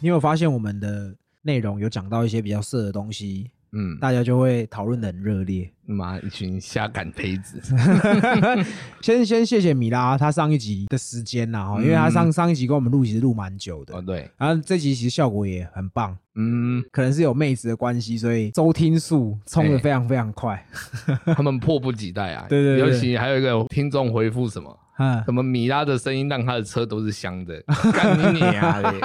你有发现我们的内容有讲到一些比较色的东西，嗯，大家就会讨论的很热烈。妈一群瞎赶胚子，先先谢谢米拉，他上一集的时间呐，哈，因为他上上一集跟我们录其实录蛮久的哦，对，然后这集其实效果也很棒，嗯，可能是有妹子的关系，所以收听数冲的哎非常非常快。他们迫不及待啊。对对对尤其还有一个听众回复什么。嗯，什么米拉的声音让他的车都是香的，干你你啊嘞！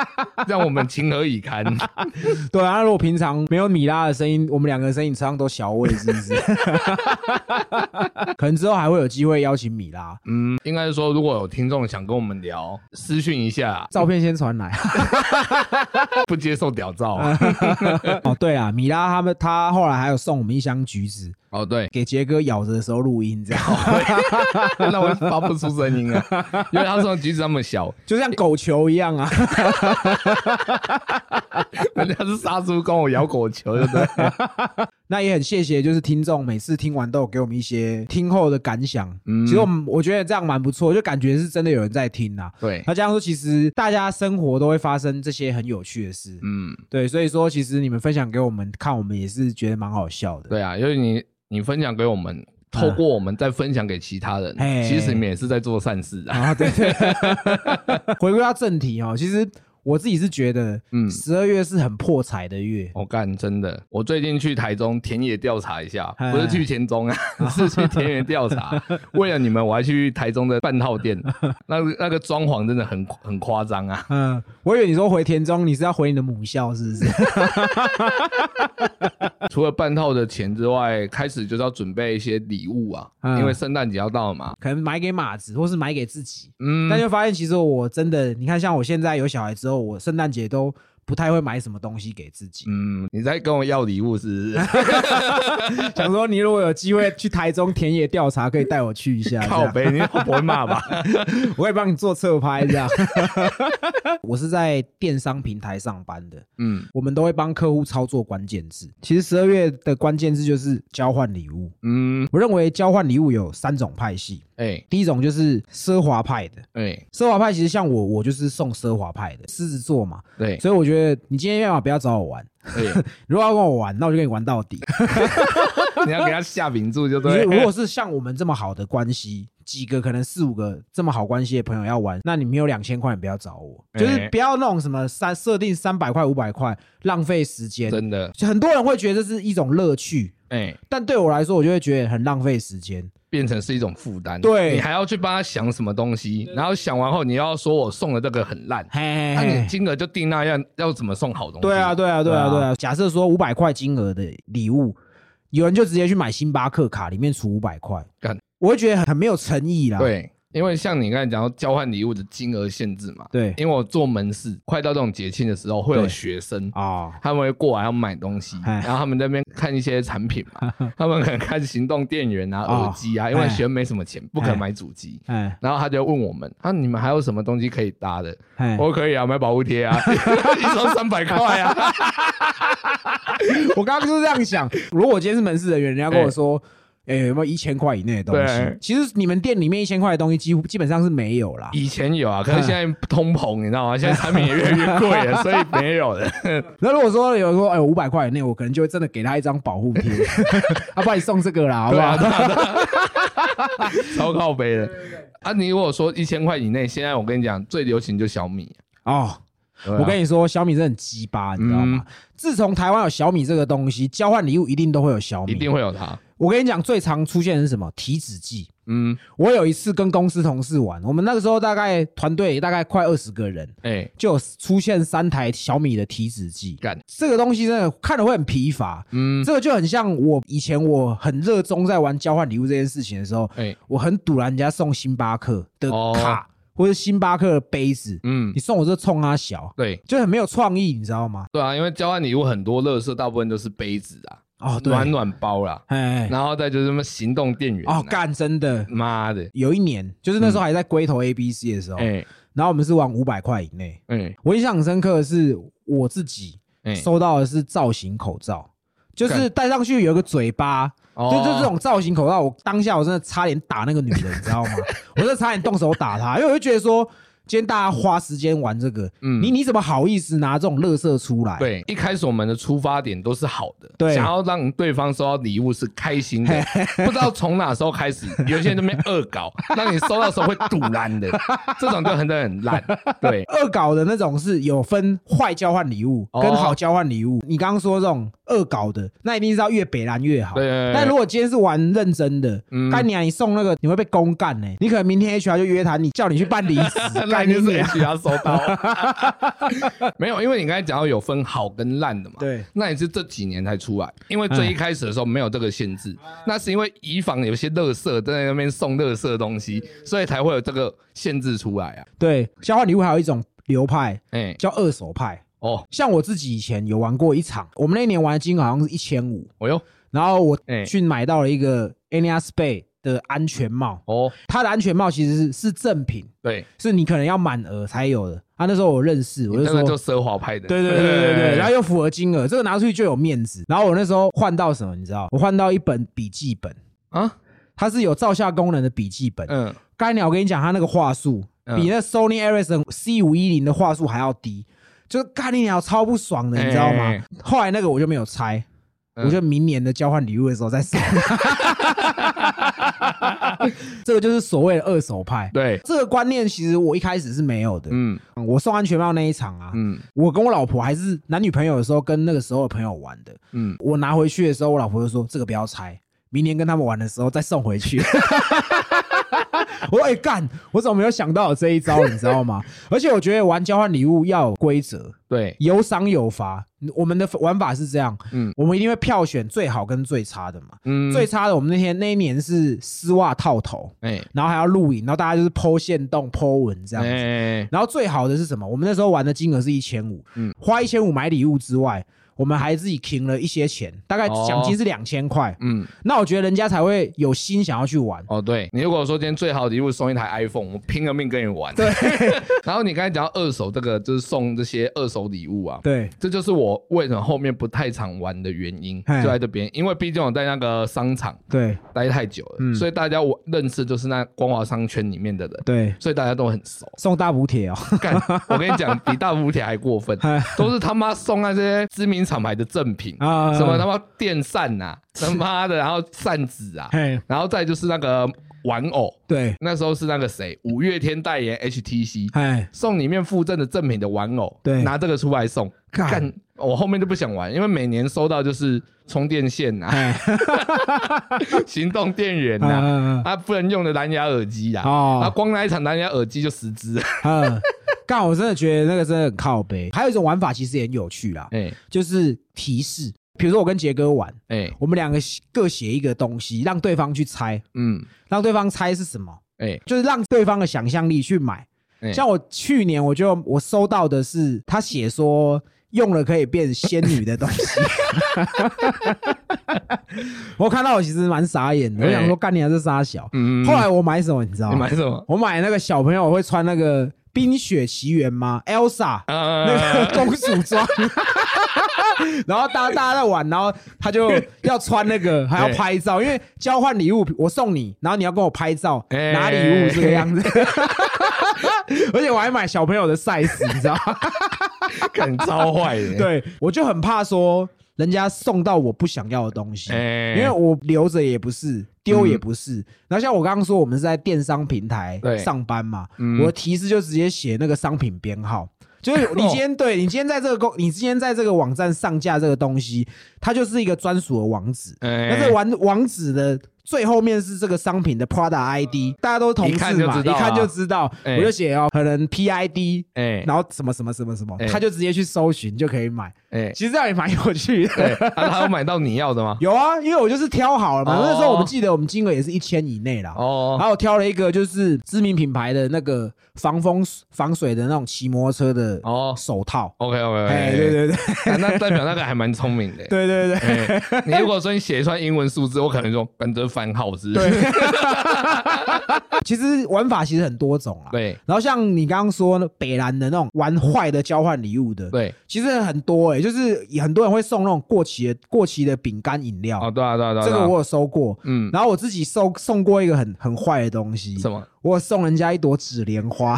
让我们情何以堪？对啊，那如果平常没有米拉的声音，我们两个的声音车上都小味，是不是？可能之后还会有机会邀请米拉，嗯，应该是说，如果有听众想跟我们聊，私讯一下，照片先传来。不接受屌照。哦，对啊，米拉他们他后来还有送我们一箱橘子，哦，对，给杰哥咬着的时候录音，这样 那我发不出声音啊，因为他说橘子那么小，就像狗球一样啊。人家是杀猪跟我咬狗球，对不对？那也很谢谢，就是听众每次听完都有给我们一些听后的感想。嗯其实我们我觉得这样蛮不错，就感觉是真的有人在听啊。对，那这样说，其实大家生活都会发生这些很有趣的事，嗯，对，所以说其实你们分享给我们看，我们也是觉得蛮好笑的。对啊，因为你你分享给我们，透过我们再分享给其他人，嘿其实你们也是在做善事啊。啊，对对。回归到正题哦，其实我自己是觉得，嗯十二月是很破财的月。我干，真的，我最近去台中田野调查一下，哎不是去田中啊，是去田野调查。为了你们，我还去台中的半套店，那个那个装潢真的很很夸张啊。嗯，我以为你说回田中，你是要回你的母校，是不是？除了半套的钱之外，开始就是要准备一些礼物啊，嗯因为圣诞节要到了嘛。可能买给马子，或是买给自己。嗯，但就发现，其实我真的，你看，像我现在有小孩之后，我圣诞节都不太会买什么东西给自己。嗯，你在跟我要礼物是不是？想说，你如果有机会去台中田野调查，可以带我去一下。这样靠背，你不会骂吧？我可以帮你做侧拍，这样。我是在电商平台上班的，嗯我们都会帮客户操作关键字。其实十二月的关键字就是交换礼物。嗯，我认为交换礼物有三种派系，哎第一种就是奢华派的。哎，奢华派其实像我，我就是送奢华派的狮子座嘛，对，所以我觉得你今天要么不要找我玩，哎，如果要跟我玩，那我就跟你玩到底。你要给他下名著就你对。如果是像我们这么好的关系，几个可能四五个这么好关系的朋友要玩，那你没有两千块，你不要找我，就是哎不要那种什么三设定三百块、五百块，浪费时间。真的，很多人会觉得这是一种乐趣，哎，但对我来说，我就会觉得很浪费时间。变成是一种负担。对你还要去帮他想什么东西，然后想完后你要说我送的这个很烂，嘿嘿那你，金额就定那样，要怎么送好东西？对啊，对啊，对啊，对啊。假设说五百块金额的礼物，有人就直接去买星巴克卡，里面除五百块干，我会觉得很很没有诚意啦。对，因为像你刚才讲到交换礼物的金额限制嘛，对。因为我做门市，快到这种节庆的时候，会有对。学生。啊，他们会过来要买东西，哎。然后他们在那边看一些产品嘛，他们可能看行动电源啊、哦。耳机啊，因为哎。学生没什么钱，不可能买主机。哎。然后他就问我们：啊，你们还有什么东西可以搭的？哎，我说可以啊，买保护贴啊，一双三百块啊。我刚刚就是这样想，如果我今天是门市人员，人家跟我说，哎、有没有一千块以内的东西对？其实你们店里面一千块的东西，几乎基本上是没有啦。以前有啊，可是现在通膨，你知道吗？现在产品也越来越贵了，所以没有了。那如果说有人说，哎，五百块以内，我可能就会真的给他一张保护贴，啊，不然你送这个啦，好不好？啊，啊啊 超靠背的。啊，你如果说一千块以内，现在我跟你讲，最流行就小米。哦，我跟你你说，小米真的很鸡巴，你知道吗？自从台湾有小米这个东西，交换礼物一定都会有小米。一定会有它。我跟你讲，最常出现的是什么？体脂计。嗯，我有一次跟公司同事玩，我们那个时候大概团队大概快二十个人，哎，就有出现三台小米的体脂计。干，这个东西真的看了会很疲乏。嗯，这个就很像我以前我很热衷在玩交换礼物这件事情的时候，哎，我很堵拦人家送星巴克的哦卡、或者星巴克的杯子，嗯你，送我这冲它小，对就很没有创意，你知道吗？对啊，因为交换礼物很多乐色，大部分都是杯子啊、哦，对，暖暖包啦，哎，然后再就是什么行动电源啊。哦，干，真的。妈的，有一年，就是那时候还在龟头 A B C 的时候，哎然后我们是玩五百块以内。嗯。我印象很深刻的是，我自己哎，收到的是造型口罩，就是戴上去有一个嘴巴，哦。就就这种造型口罩，我当下我真的差点打那个女人，你知道吗？我真的差点动手打她，因为我就觉得说，今天大家花时间玩这个，嗯你你怎么好意思拿这种乐色出来？对，一开始我们的出发点都是好的，对想要让对方收到礼物是开心的，不知道从哪时候开始，有些人在那边恶搞，让你收到的时候会堵烂的，这种就很真的很烂。对，恶搞的那种是有分坏交换礼物哦跟好交换礼物。你刚刚说这种恶搞的，那一定是要越北蓝越好。对但如果今天是玩认真的，嗯干你啊！你送那个你会被公干呢、你可能明天 HR 就约谈你，叫你去办离职，那干你就是 HR 收到，没有，因为你刚才讲到有分好跟烂的嘛。对，那也是这几年才出来，因为最一开始的时候没有这个限制，那是因为以防有些乐色在那边送乐色的东西，所以才会有这个限制出来啊。对，交换礼物还有一种流派哎、叫二手派。哦，像我自己以前有玩过一场，我们那年玩的金额好像是一千五，哦哟，然后我哎。去买到了一个 Ania Spay 的安全帽，哦，它的安全帽其实是是正品，对，是你可能要满额才有的。啊，那时候我认识，我就说那个就奢华派的，对对对对对 对，然后又符合金额，这个拿出去就有面子。然后我那时候换到什么，你知道？我换到一本笔记本，啊，它是有照相功能的笔记本。嗯，刚才鸟我跟你讲，它那个画素嗯。比那 Sony Ericsson C 五一零的画素还要低，就是干你鸟超不爽的，你知道吗哎？后来那个我就没有拆。嗯我就明年的交换礼物的时候再送，这个就是所谓的二手派。对，这个观念其实我一开始是没有的。嗯我送安全帽那一场啊，嗯我跟我老婆还是男女朋友的时候，跟那个时候的朋友玩的。嗯，我拿回去的时候，我老婆就说：“这个不要拆，明年跟他们玩的时候再送回去。”我说：“哎、干，我怎么没有想到有这一招？你知道吗？而且我觉得玩交换礼物要有规则，对，有赏有罚。我们的玩法是这样，嗯我们一定会票选最好跟最差的嘛。嗯，最差的，我们那天那一年是丝袜套头，哎然后还要录影，然后大家就是剖线洞、剖文这样子。哎，然后最好的是什么？我们那时候玩的金额是一千五，嗯花一千五买礼物之外，我们还自己停了一些钱，大概哦奖金是两千块。嗯，那我觉得人家才会有心想要去玩。哦，对你如果说今天最好的礼物送一台 iPhone，我拼了命跟你玩。对，然后你刚才讲到二手这个，就是送这些二手礼物啊。对这就是我为什么后面不太常玩的原因，就在这边，因为毕竟我在那个商场对待太久了，嗯所以大家我认识就是那光华商圈里面的人，对，所以大家都很熟。送大补贴哦。干，我跟你讲，比大补贴还过分，都是他妈送那些知名厂牌的赠品，啊什么他妈电扇 呐、他妈的，然后扇子啊，然后再就是那个玩偶，对，那时候是那个谁，五月天代言 HTC。哎，送里面附赠的赠品的玩偶，对。拿这个出来送，干。干，我后面就不想玩，因为每年收到就是充电线啊、哎，行动电源嗯呐、嗯。啊，不能用的蓝牙耳机啊，哦。啊，光那一场蓝牙耳机就十只，嗯，干，我真的觉得那个真的很靠背。还有一种玩法其实也很有趣啦，哎。就是提示。比如说我跟杰哥玩，哎。我们两个各写一个东西，让对方去猜，嗯。让对方猜是什么，哎。就是让对方的想象力去买。哎，像我去年我就我收到的是他写说用了可以变仙女的东西，我看到我其实蛮傻眼的，我想说干你还是傻小。嗯后来我买什么你知道吗你买？什么？我买那个小朋友会穿那个冰雪奇缘吗？Elsa 啊那个公主装。然后大家大家在玩，然后他就要穿那个，还要拍照，因为交换礼物，我送你，然后你要跟我拍照，哎拿礼物这个样子。而且我还买小朋友的 size，你知道吗？干超坏的，对，我就很怕说人家送到我不想要的东西，哎，因为我留着也不是，丢也不是。然后像我刚刚说，我们是在电商平台上班嘛，嗯。我的提示就直接写那个商品编号。就是你今天对你今天在这个公，你今天在这个网站上架这个东西，它就是一个专属的网址。哎。那这个网网址的最后面是这个商品的 Prada ID，大家都同一事嘛，看就知道啊一看就知道。哎我就写哦，可能 PID，哎然后什么什么什么什么哎，他就直接去搜寻就可以买。哎，其实这样也蛮有趣对，的。啊，他有买到你要的吗？有啊，因为我就是挑好了嘛。哦那时候我们记得我们金额也是一千以内啦。哦然后我挑了一个就是知名品牌的那个防风防水的那种骑摩托车的哦手套。，OK OK，哎，对对对那代表那个还蛮聪明的。对对对哎，你如果说你写一串英文数字，我可能就跟着番号是。对。其实玩法其实很多种啊。对然后像你刚刚说北兰的那种玩坏的交换礼物的，对，其实很多哎、就就是很多人会送那种过期的过期的饼干饮料，哦，对啊，对啊，对啊这个我有收过。嗯，然后我自己收送过一个很很坏的东西，什么？我送人家一朵纸莲花，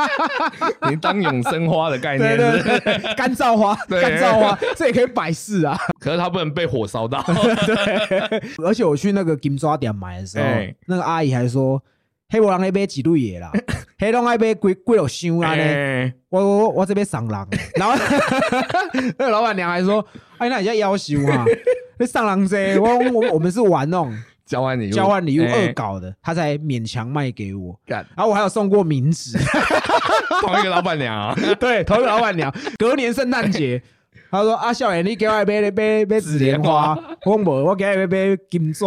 你当永生花的概念是不是？对对，干燥花，对干燥花，这也可以摆饰啊。可是它不能被火烧到。对而且我去那个金抓店买的时候哎，那个阿姨还说：“黑我人那杯几对野啦，黑龙那杯贵贵有香啊呢。”哎我我我我这边上狼，然后那个老板娘还说：“哎，那你叫要求啊？那上狼这我我我们是玩那种交换礼物，交换礼物哎恶搞的，他才勉强卖给我。干然后我还有送过名纸，同一个老板娘啊，对，同一个老板娘。隔年圣诞节，他说：“阿，少爷，你给我一杯杯杯紫莲花，我无，我给我一杯金纸。”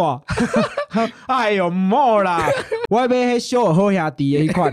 哎呦，唔好啦，我要买迄小尔好兄弟的一款，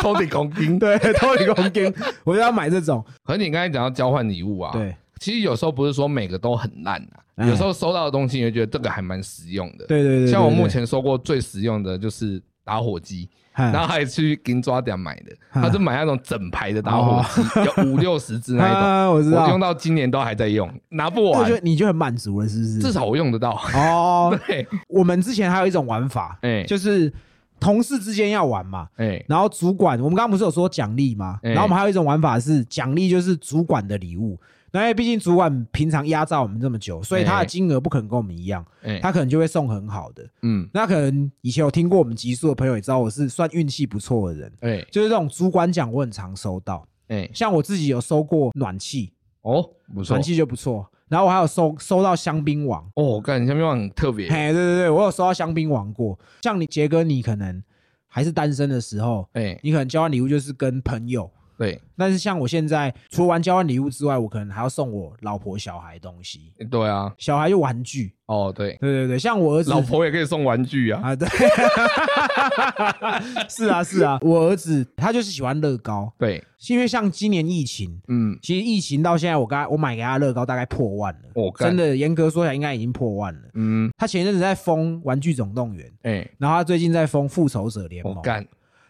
偷你公斤。对，偷你公斤，我就要买这种。可是你刚才讲到交换礼物啊，，对，其实有时候不是说每个都很烂啊，哎有时候收到的东西，你会觉得这个还蛮实用的。对对对，像我目前收过最实用的就是打火机，对然后还去金抓店买的，嗯他是买那种整排的打火机，有五六十支那一种。啊，我知道我用，到今年都还在用，拿不完我觉，得你就很满足了，是不是？至少我用得到。哦，对，我们之前还有一种玩法，哎就是同事之间要玩嘛，哎然后主管，我们刚刚不是有说奖励吗？哎然后我们还有一种玩法是奖励，就是主管的礼物。那因为毕竟主管平常压榨我们这么久，所以他的哎金额不可能跟我们一样，哎，他可能就会送很好的。嗯那可能以前有听过我们集数的朋友也知道，我是算运气不错的人，哎就是这种主管奖我很常收到。哎像我自己有收过暖气，哦，不错暖气就不错。然后我还有收收到香槟王，哦，我感香槟王很特别。嘿，对对对，我有收到香槟王过。像你杰哥，你可能还是单身的时候，哎，你可能交换礼物就是跟朋友，对。但是像我现在，除了玩交换礼物之外，我可能还要送我老婆、小孩东西。对啊，小孩就玩具，哦对，对对对，像我儿子。老婆也可以送玩具啊。啊，对，是啊是啊，我儿子他就是喜欢乐高，对，因为像今年疫情，嗯，其实疫情到现在，我刚我买给他乐高大概破万了，真的严格说起来应该已经破万了。嗯，他前一阵子在封《玩具总动员》，哎，然后他最近在封《复仇者联盟》，我干，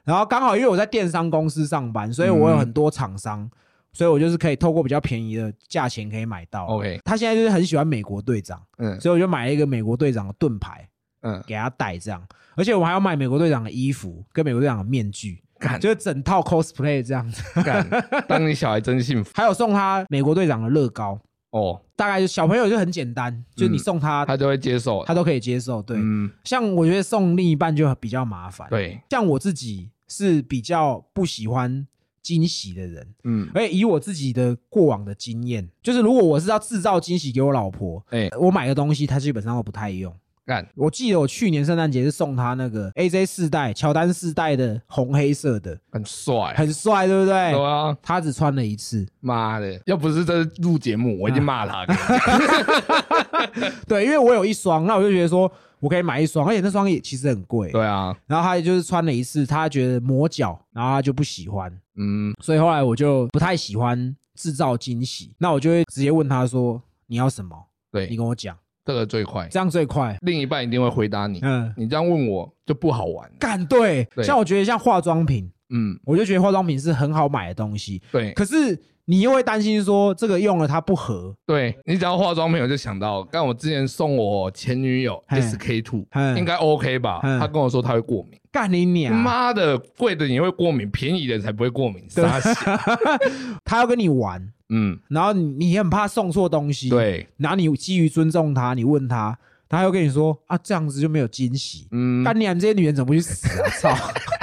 然后刚好因为我在电商公司上班，所以我有很多厂商，所以我就是可以透过比较便宜的价钱可以买到。OK 他现在就是很喜欢美国队长，嗯所以我就买了一个美国队长的盾牌嗯，给他戴，这样。而且我还要买美国队长的衣服跟美国队长的面具，就是整套 cosplay 这样子。干，当你小孩真幸福还有送他美国队长的乐高，哦，大概就小朋友就很简单，就是你送他，他就会接受。他都可以接受。对，嗯，像我觉得送另一半就比较麻烦。，对，像我自己是比较不喜欢惊喜的人，嗯，而且以我自己的过往的经验，就是如果我是要制造惊喜给我老婆，哎，我买的东西她基本上都不太用。干，我记得我去年圣诞节是送他那个 AJ 四代乔丹四代的红黑色的，很帅，很帅，对不对？对啊，他只穿了一次，妈的，要不是在录节目，我已经骂他。了。对，因为我有一双，那我就觉得说我可以买一双，而且那双也其实很贵。对啊，然后他就是穿了一次，他觉得磨脚，然后他就不喜欢，嗯，所以后来我就不太喜欢制造惊喜，那我就会直接问他说你要什么，对。你，跟我讲，这个最快，这样最快。另一半一定会回答你。嗯，你这样问我就不好玩。干对，对像我觉得像化妆品，嗯，我就觉得化妆品是很好买的东西，对可是你又会担心说这个用了它不合，对，你只要化妆品，我就想到，刚我之前送我前女友 SK two，嗯应该 OK 吧？嗯她跟我说她会过敏。干你娘！妈的，贵的你会过敏，便宜的才不会过敏。他 要跟你玩，嗯，然后你很怕送错东西，，对，然后你基于尊重他，你问他，他又跟你说啊这样子就没有惊喜。嗯，干你娘！这些女人怎么不去死啊！操！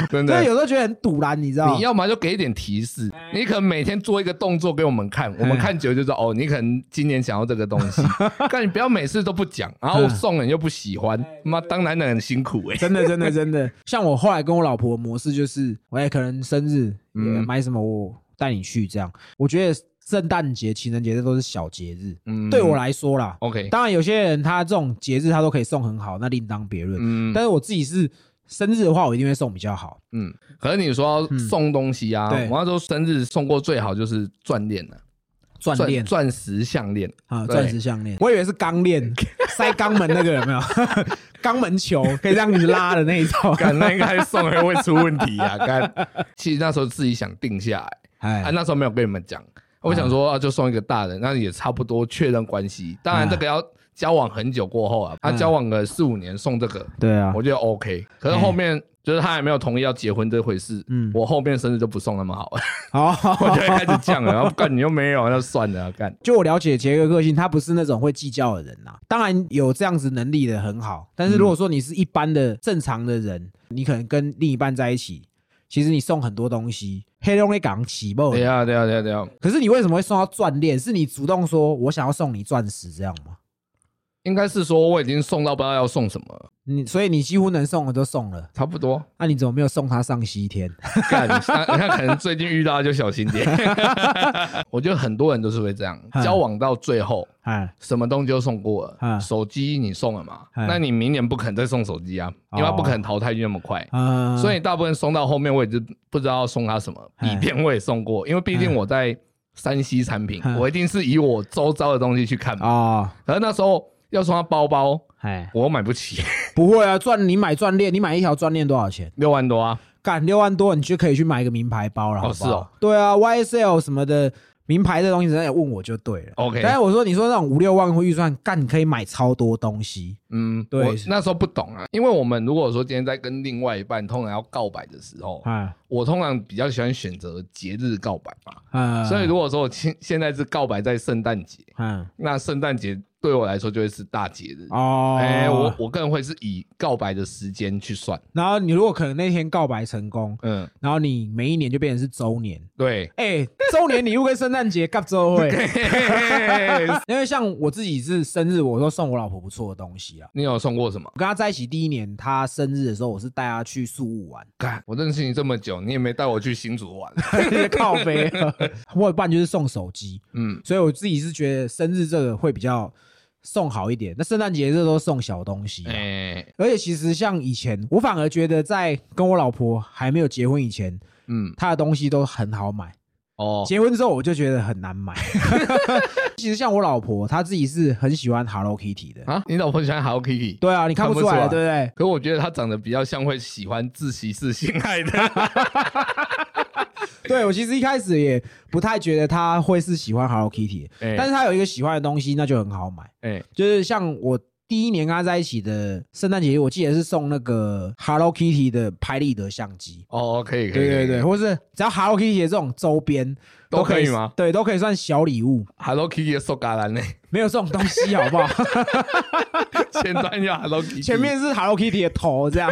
真的所以。有时候觉得很堵然，你知道吗你？要么就给一点提示，你可能每天做一个动作给我们看，我们看久了就知道哦，你可能今年想要这个东西，但你不要每次都不讲，然后送人又不喜欢，妈当男人很辛苦哎。真的，真的，真的。像我后来跟我老婆的模式就是，我也可能生日也嗯买什么，我带你去这样。我觉得圣诞节、情人节这都是小节日，嗯对我来说啦。OK，当然，有些人他这种节日他都可以送很好，那另当别论。嗯但是我自己是生日的话，我一定会送比较好。嗯，可是你说送东西啊，对我那时候生日送过最好就是钻链了，钻链钻石项链，啊，对钻石项链，我以为是钢链，塞肛门那个有没有？肛门球可以让你拉的那一种。干那应该送人会出问题啊！干，其实那时候自己想定下来，啊，哎，那时候没有跟你们讲。我想说啊，就送一个大的，那也差不多确认关系。当然嗯这个要交往很久过后啊，他嗯交往个四五年送这个，对啊，我觉得 OK。可是后面就是他还没有同意要结婚这回事，嗯我后面生日就不送那么好了，好，我就会开始降了。然后干你又没有，那算了，干。就我了解杰哥个性，他不是那种会计较的人呐、当然有这样子能力的很好，但是如果说你是一般的正常的人，你可能跟另一半在一起，其实你送很多东西，黑龙江港起步。对啊，对啊，对啊，对啊。可是你为什么会送到钻链？是你主动说我想要送你钻石这样吗？应该是说我已经送到不知道要送什么了，你所以你几乎能送的都送了，差不多。那、你怎么没有送他上西天？干，那那可能最近遇到就小心点。我觉得很多人都是会这样，嗯交往到最后。哎，什么东西都送过了，嗯手机你送了嘛？嗯那你明年不可能再送手机啊，因为它不可能淘汰率那么快。嗯，所以大部分送到后面，我也就不知道要送他什么。嗯笔片我也送过，因为毕竟我在山西产品，嗯我一定是以我周遭的东西去看嘛。哦，可是那时候要送他包包，哎，我买不起，不会啊，钻你买钻链，你买一条钻链多少钱？六万多啊。干六万多，你就可以去买一个名牌包了，好不好？是哦对啊，YSL 什么的名牌的东西，人家也问我就对了。OK，但是我说，你说那种五六万预算，干你可以买超多东西。嗯，对我那时候不懂啊，因为我们如果说今天在跟另外一半通常要告白的时候，啊我通常比较喜欢选择节日告白嘛。啊，所以如果说我现现在是告白在圣诞节，嗯那圣诞节对我来说就会是大节日。哦，哎、我我个人会是以告白的时间去算。然后你如果可能那天告白成功，嗯，然后你每一年就变成是周年。对。哎，周年礼物跟圣诞节 gặp 周会，因为像我自己是生日，我都送我老婆不错的东西啊。你有送过什么？我跟她在一起第一年，她生日的时候，我是带她去宿务玩，干，我认识你这么久，你也没带我去新竹玩。靠背。我有半就是送手机，嗯，所以我自己是觉得生日这个会比较送好一点。那圣诞节这都送小东西啊、哎、而且其实像以前，我反而觉得在跟我老婆还没有结婚以前，嗯，她的东西都很好买。哦，结婚之后我就觉得很难买。其实像我老婆，她自己是很喜欢 Hello Kitty 的。啊，你老婆喜欢 Hello Kitty？对啊，你看不出来，对不对？可我觉得她长得比较像会喜欢自习室性爱的。对我其实一开始也不太觉得他会是喜欢 Hello Kitty，但是他有一个喜欢的东西，那就很好买。哎、就是像我第一年跟他在一起的圣诞节，我记得是送那个 Hello Kitty 的拍立得相机。哦，可以，可以，对对对，或是只要 Hello Kitty 的这种周边都可以吗？对，都可以算小礼物，？Hello Kitty 的手嘎兰呢？没有这种东西好不好？前端要 Hello Kitty，前面是 Hello Kitty 的头这样，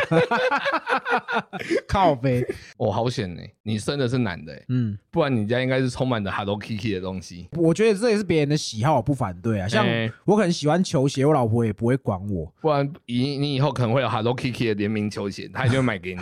靠背，哦，好险呢！你生的是男的欸，嗯，不然你家应该是充满着 Hello Kitty 的东西。我觉得这也是别人的喜好，我不反对啊。像哎我可能喜欢球鞋，我老婆也不会管我。不然以你以后可能会有 Hello Kitty 的联名球鞋，他一定会买给你。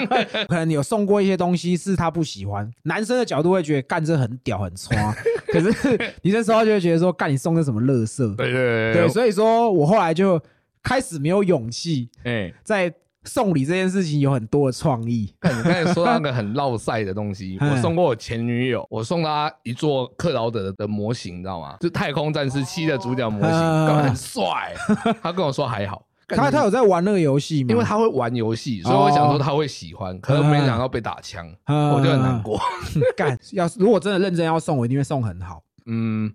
可能有送过一些东西是她不喜欢，男生的角度会觉得干这很屌很刷，可是 女生时候就会觉得说干你送的什么乐色，对对对，所以说我后来就开始没有勇气哎，在送礼这件事情有很多的创意。看你刚才说到那个很绕赛的东西，哎我送过我前女友，我送她一座克劳德的模型，你知道吗？就太空战士七的主角模型，很帅。她跟我说还好，他他有在玩那个游戏吗？因为他会玩游戏，所以我想说他会喜欢，可能没想到被打枪，啊我就很难过。干，要是如果真的认真要送，我一定会送很好。嗯，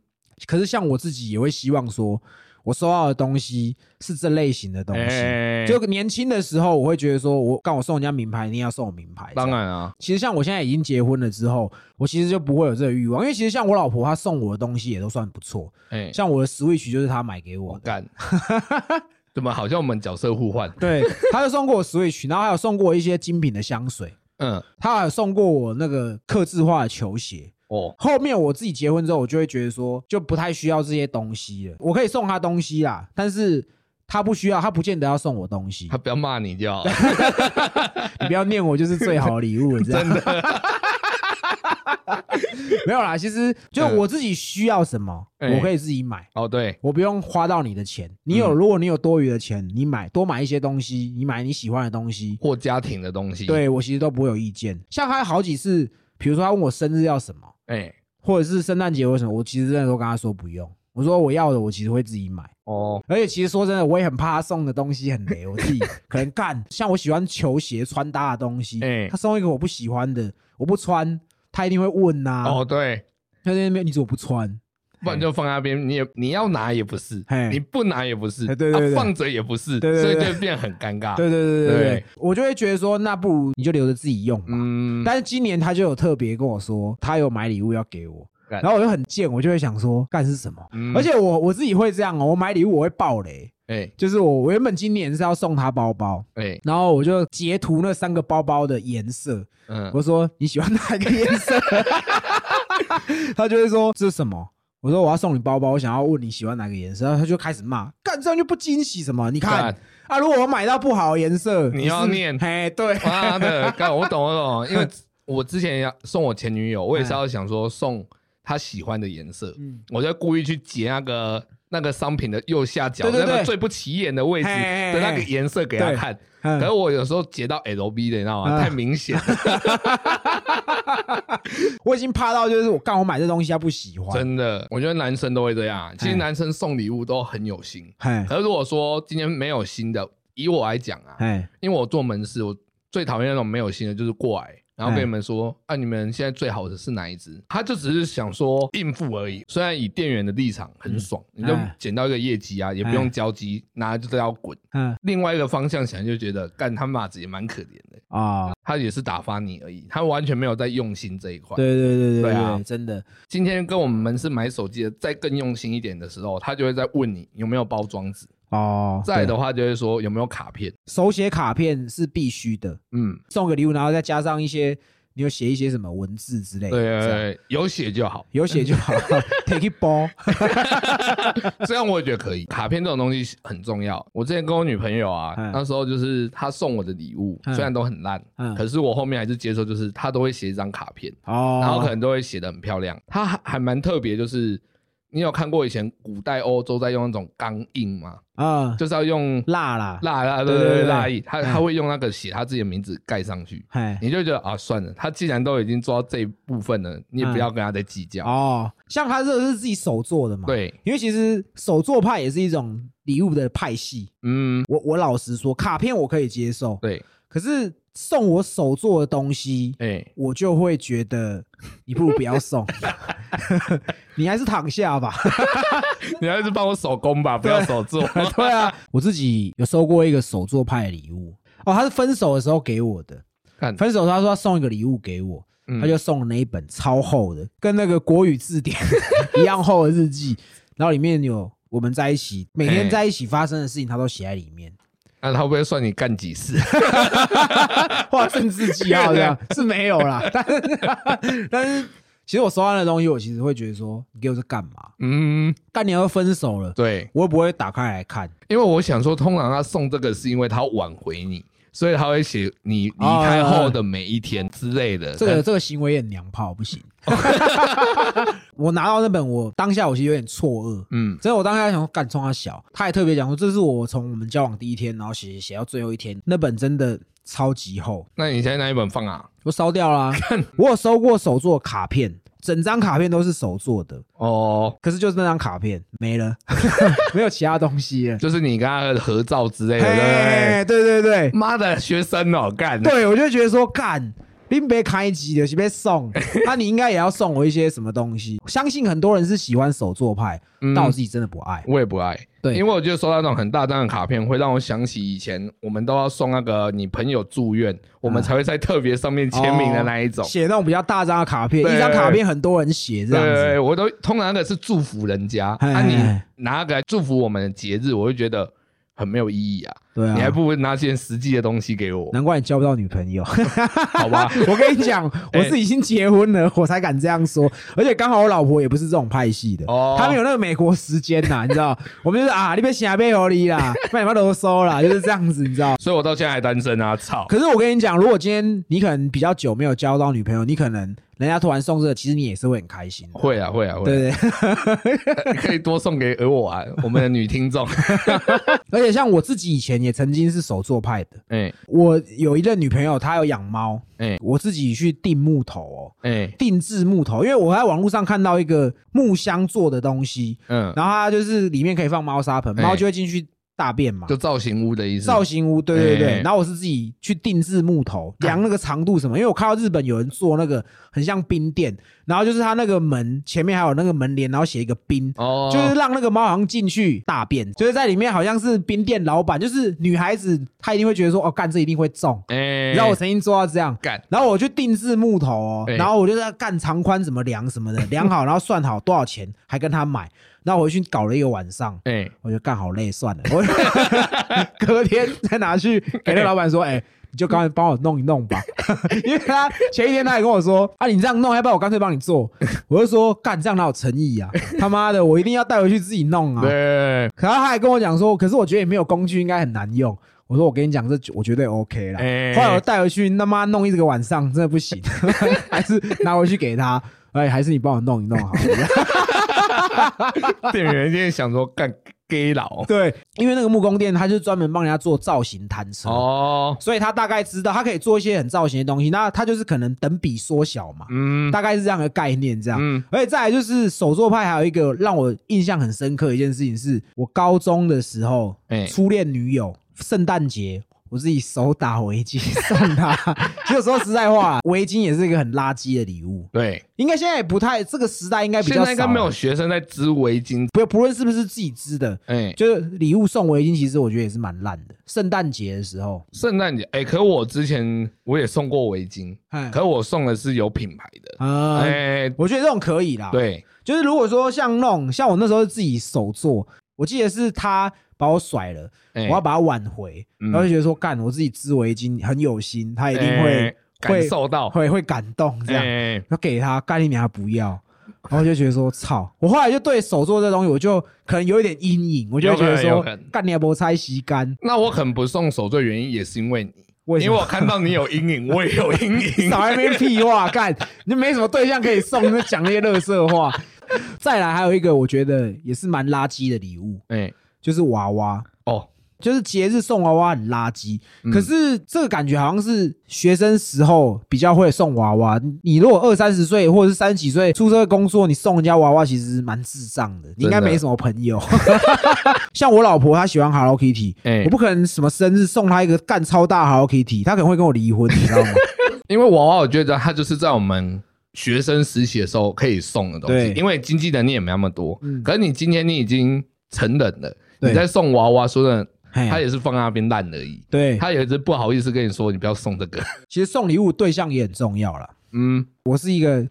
可是像我自己也会希望说，我收到的东西是这类型的东西。哎就年轻的时候，我会觉得说，我刚我送人家名牌，一定要送我名牌。当，然啊，其实像我现在已经结婚了之后，我其实就不会有这个欲望，因为其实像我老婆她送我的东西也都算不错，哎，像我的 Switch 就是她买给我的。怎么好像我们角色互换？对，他就送过我 Switch，然后还有送过我一些精品的香水，嗯，他还有送过我那个刻字化的球鞋。哦，后面我自己结婚之后，我就会觉得说，就不太需要这些东西了。我可以送他东西啦，但是他不需要，他不见得要送我东西他。不要骂你就好。你不要念我就是最好的礼物了，真的。没有啦，其实就我自己需要什么，哎我可以自己买。哦，对，我不用花到你的钱，你有，嗯如果你有多余的钱，你买多买一些东西，你买你喜欢的东西，或家庭的东西。，对我其实都不会有意见。像他好几次，比如说他问我生日要什么，哎，或者是圣诞节为什么，我其实真的都跟他说不用。我说我要的，我其实会自己买。哦，而且其实说真的，我也很怕他送的东西很雷，我自己 可能干。像我喜欢球鞋穿搭的东西，哎他送一个我不喜欢的，我不穿，他一定会问呐、哦，对，他在那边你怎么不穿？不然就放在那边，你也你要拿也不是，你不拿也不是，哎对对放着也不是，所以就会变很尴尬。对对对对对我就会觉得说，那不如你就留着自己用嘛。嗯，但是今年他就有特别跟我说，他有买礼物要给我，然后我就很贱，我就会想说干是什么？嗯。而且我我自己会这样哦，我买礼物我会爆雷，哎。就是我我原本今年是要送他包包，哎。然后我就截图那三个包包的颜色，嗯，我说你喜欢哪个颜色？他就会说这是什么？我说我要送你包包，我想要问你喜欢哪个颜色，然后他就开始骂，干这样就不惊喜什么？你看啊，如果我买到不好的颜色，你要念嘿，对，妈的，干我懂我懂，因为我之前要送我前女友，我也是要想说送她喜欢的颜色，嗯。我就故意去截那个那个商品的右下角那个最不起眼的位置的那个嘿。颜色给她对看。嗯。可是我有时候截到 LB 的，你知道吗？嗯。太明显，我已经怕到就是我干我买这东西他不喜欢，真的，我觉得男生都会这样。其实男生送礼物都很有心，嘿，可是如果说今天没有新的，以我来讲啊，嘿，因为我做门市，我最讨厌那种没有心的，就是过来。然后跟你们说，啊，你们现在最好的是哪一只？他就只是想说应付而已。虽然以店员的立场很爽，你就哎捡到一个业绩啊，也不用交机，拿就都要滚。嗯另外一个方向想，就觉得干他妈子也蛮可怜的，啊，他也是打发你而已，他完全没有在用心这一块。对对对对对啊，真的，今天跟我们门市买手机的再更用心一点的时候，他就会在问你有没有包装纸，哦，对再的话就会说有没有卡片。手写卡片是必须的，嗯，送个礼物，然后再加上一些你有写一些什么文字之类的，对对对，有写就好。有写就好，take it ball，这样我也觉得可以。卡片这种东西很重要。我之前跟我女朋友啊，嗯那时候就是她送我的礼物，嗯虽然都很烂，嗯可是我后面还是接受，就是她都会写一张卡片，哦，然后可能都会写的很漂亮。她还还蛮特别，就是你有看过以前古代欧洲在用那种钢印吗？啊，就是要用蜡啦，蜡蜡，对对对，蜡印，他嗯他会用那个写他自己的名字盖上去。嘿，你就觉得啊，算了，他既然都已经做到这一部分了，你也不要跟他再计较。哦，像他这个是自己手做的嘛，，对，因为其实手做派也是一种礼物的派系。嗯，我我老实说，卡片我可以接受，对，可是送我手做的东西，哎，我就会觉得你不如不要送，你还是躺下吧。你还是帮我手工吧，不要手做。对啊，我自己有收过一个手做派的礼物，哦，他是分手的时候给我的。分手他说他送一个礼物给我，嗯他就送了那一本超厚的，跟那个国语字典一样厚的日记，然后里面有我们在一起每天在一起发生的事情，他都写在里面。那他会不会算你干几次？画政治记号这样是没有啦，但是但是其实我收到的东西，我其实会觉得说，你给我这干嘛？嗯，干你要分手了，对，我也不会打开来看。因为我想说，通常他送这个是因为他要挽回你，所以他会写你离开后的每一天之类的。这个这个行为也很娘炮，不行。我拿到那本，我当下我其实有点错愕。嗯，所以，我当下想说干冲他小，他也特别讲说，这是我从我们交往第一天，然后写写到最后一天，那本真的超级厚，那你现在那一本放啊？我烧掉啦、我有收过手做卡片，整张卡片都是手做的，哦，可是就是那张卡片没了，没有其他东西了。就是你跟他的合照之类的，对不对？嘿对对对妈的，学生哦，干，对，我就觉得说干。林别开机的，是被送，那你应该也要送我一些什么东西？相信很多人是喜欢手作派，嗯但我自己真的不爱。我也不爱，对因为我觉得收到那种很大张的卡片，会让我想起以前我们都要送那个你朋友住院，我们才会在特别上面签名的那一种。写那种比较大张的卡片，对一张卡片很多人写这样对，子。我都通常那个是祝福人家，那啊，你拿那个来祝福我们的节日，我会觉得很没有意义啊。对啊，你还不如拿些实际的东西给我，难怪你交不到女朋友。好吧？我跟你讲，哎我是已经结婚了，我才敢这样说。而且刚好我老婆也不是这种派系的，哦他们有那个美国时间呐，你知道？我们就是啊，你别想背合理啦，不然你妈啰嗦啦，就是这样子，你知道？所以我到现在还单身啊！操，可是我跟你讲，如果今天你可能比较久没有交到女朋友，你可能人家突然送这个，其实你也是会很开心的。会啊会啊会对啊，对 可以多送给而我啊，我们的女听众。而且像我自己以前也曾经是手作派的，哎。我有一任女朋友，她有养猫，哎。我自己去订木头哦，哎。定制木头，因为我在网络上看到一个木箱做的东西，嗯，然后它就是里面可以放猫砂盆，哎。猫就会进去大便嘛。就造型屋的意思。造型屋，对对对，哎然后我是自己去定制木头，量那个长度什么，因为我看到日本有人做那个很像冰垫，然后就是它那个门前面还有那个门帘，然后写一个冰。哦，就是让那个猫好像进去大便，就是在里面好像是冰店老板，就是女孩子她一定会觉得说，哦，干这一定会中。哎，你知道我曾经做到这样，干，然后我去定制木头哦，哎。然后我就在干长宽怎么量什么的，量好然后算好多少钱，还跟他买，然后我回去搞了一个晚上，哎，我就干好累，算了，我 隔天再拿去给那个老板说，哎、你就赶快帮我弄一弄吧，因为他前一天他也跟我说，啊，你这样弄，要不然我干脆帮你做。我就说，干这样哪有诚意啊？他妈的，我一定要带回去自己弄啊。对，可他还跟我讲说，可是我觉得也没有工具，应该很难用。我说我跟你讲，这我绝对 OK 啦。哎后来我带回去，他妈弄一个晚上，真的不行，还是拿回去给他。哎，还是你帮我弄一弄好了。店员一定想说干 gay 佬对，因为那个木工店，他就专门帮人家做造型摊车。哦，所以他大概知道，他可以做一些很造型的东西。那他就是可能等比缩小嘛，嗯大概是这样的概念。这样，嗯，而且再来就是手作派，还有一个让我印象很深刻的一件事情是，我高中的时候，哎初恋女友圣诞节。我自己手打围巾 送他，其实说实在话，围巾也是一个很垃圾的礼物。对，应该现在也不太，这个时代应该比较少。现在应该没有学生在织围巾，不不论是不是自己织的，哎，就是礼物送围巾，其实我觉得也是蛮烂的。圣诞节的时候，圣诞节，哎，可我之前我也送过围巾，哎，可我送的是有品牌的，啊、哎，我觉得这种可以啦。，对，就是如果说像那种，像我那时候自己手做，我记得是他把我甩了，哎我要把他挽回，嗯然后就觉得说，干，我自己织围巾很有心，他一定会、哎感受到，会会感动这样，哎，要给他，干你娘不要。然后就觉得说，操！我后来就对手做这东西，我就可能有一点阴影，我就会觉得说干你还不拆洗干，那我可能不送手做原因也是因为你，为因为我看到你有阴影，我也有阴影。少在那边屁话，干你没什么对象可以送，就讲那些乐色话。再来还有一个，我觉得也是蛮垃圾的礼物，哎，就是娃娃。哦，就是节日送娃娃很垃圾，嗯可是这个感觉好像是学生时候比较会送娃娃。你如果二三十岁或者是三十几岁出社会工作，你送人家娃娃其实蛮智障的，你应该没什么朋友。像我老婆她喜欢 Hello Kitty，、哎我不可能什么生日送她一个干超大 Hello Kitty，她可能会跟我离婚，你知道吗？因为娃娃，我觉得它就是在我们学生实习的时候可以送的东西，因为经济能力也没那么多。嗯可是你今天你已经成人了，你在送娃娃，说真的，嘿他也是放在那边烂而已。对，他也是不好意思跟你说，你不要送这个。其实送礼物对象也很重要啦。嗯，我是一个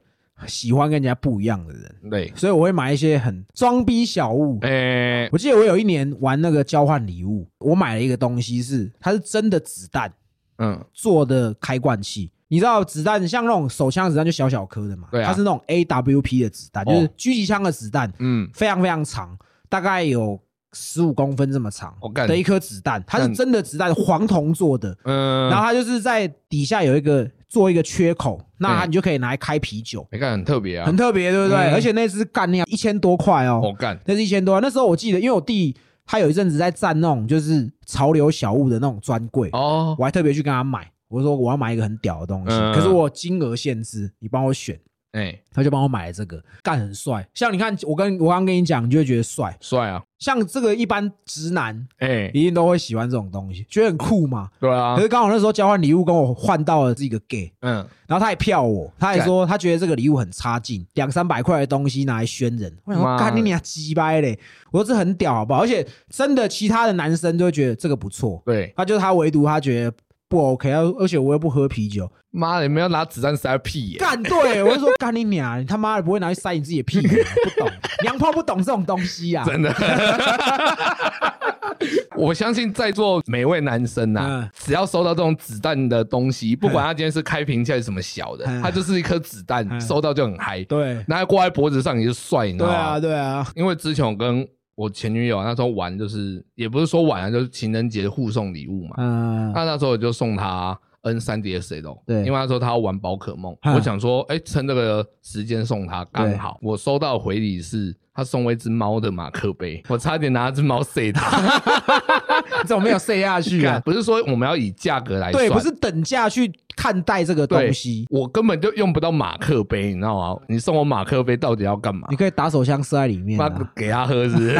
喜欢跟人家不一样的人，对，所以我会买一些很装逼小物。诶，我记得我有一年玩那个交换礼物，我买了一个东西是它是真的子弹嗯，做的开罐器。你知道子弹像那种手枪子弹就小小颗的嘛，对啊。它是那种 AWP 的子弹，就是哦。狙击枪的子弹，嗯，非常非常长，大概有十五公分这么长我干。的一颗子弹，它是干。真的子弹，黄铜做的，嗯，然后它就是在底下有一个做一个缺口，那它嗯你就可以拿来开啤酒，你看很特别啊，很特别，对不对？嗯。而且那只干那一千多块哦，我干，那是一千多。那时候我记得，因为我弟他有一阵子在站那种就是潮流小物的那种专柜，哦，我还特别去跟他买。我说我要买一个很屌的东西，嗯可是我金额限制，你帮我选。哎，他就帮我买了这个，干很帅。像你看，我跟我刚刚跟你讲，你就会觉得帅。帅啊，像这个一般直男哎，一定都会喜欢这种东西，觉得很酷嘛。对啊可，是刚好那时候交换礼物跟我换到了这个 gay，嗯，然后他还票我，他还说他觉得这个礼物很差劲，两三百块的东西拿来宣人。我想说，妈干你俩鸡掰嘞！我说这很屌，好不好？而且真的，其他的男生就会觉得这个不错，对，他就是他唯独他觉得不 OK，啊而且我又不喝啤酒，妈的，你们要拿子弹塞屁眼，干对，我就说干你娘，你他妈的不会拿去塞你自己的屁眼，不懂，娘炮不懂这种东西啊！真的。我相信在座每位男生呐、嗯只要收到这种子弹的东西，不管他今天是开瓶器还是什么小的，嗯它就是一颗子弹，嗯收到就很嗨，对拿来挂在脖子上也是帅，你知道吗？对啊，对啊，因为之前我跟我前女友那时候玩，就是也不是说玩啊，就是情人节互送礼物嘛。嗯，那那时候我就送她 N 三 DSL，对因为那时候她要玩宝可梦，嗯我想说，哎、趁这个时间送她刚好。我收到回礼是她送我一只猫的马克杯，我差点拿只猫塞她。你怎么没有塞下去啊？不是说我们要以价格来算，对，不是等价去看待这个对东西，我根本就用不到马克杯，你知道吗？你送我马克杯到底要干嘛你？可以打手枪塞在里面、妈啊，给他喝是不是？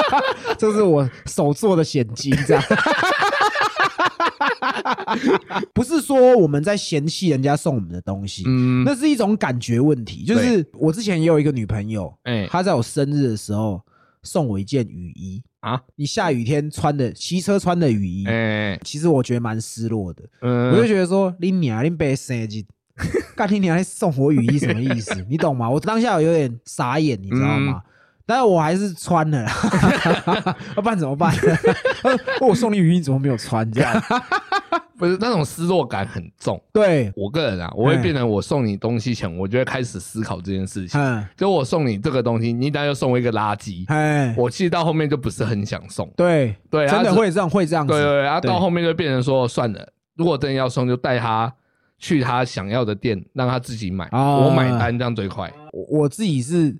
这是我手做的险金，这样。不是说我们在嫌弃人家送我们的东西，嗯，那是一种感觉问题。就是我之前也有一个女朋友，哎她在我生日的时候送我一件雨衣，啊，你下雨天穿的，骑车穿的雨衣。哎，其实我觉得蛮失落的，嗯，我就觉得说，你娘，你被生日，干你娘，还送我雨衣什么意思？你懂吗？我当下有点傻眼，你知道吗？但是我还是穿了啦，要 不然怎么办？我送你雨衣，你怎么没有穿？这样不是那种失落感很重。对，我个人啊，我会变成我送你东西前，我就会开始思考这件事情。嗯，就我送你这个东西，你等下又送我一个垃圾，哎，我其实到后面就不是很想送。对对，真的啊会这样，会这样子。对对对，啊，对到后面就变成说算了，如果真的要送，就带他去他想要的店，让他自己买，哦我买单这样最快。我我自己是，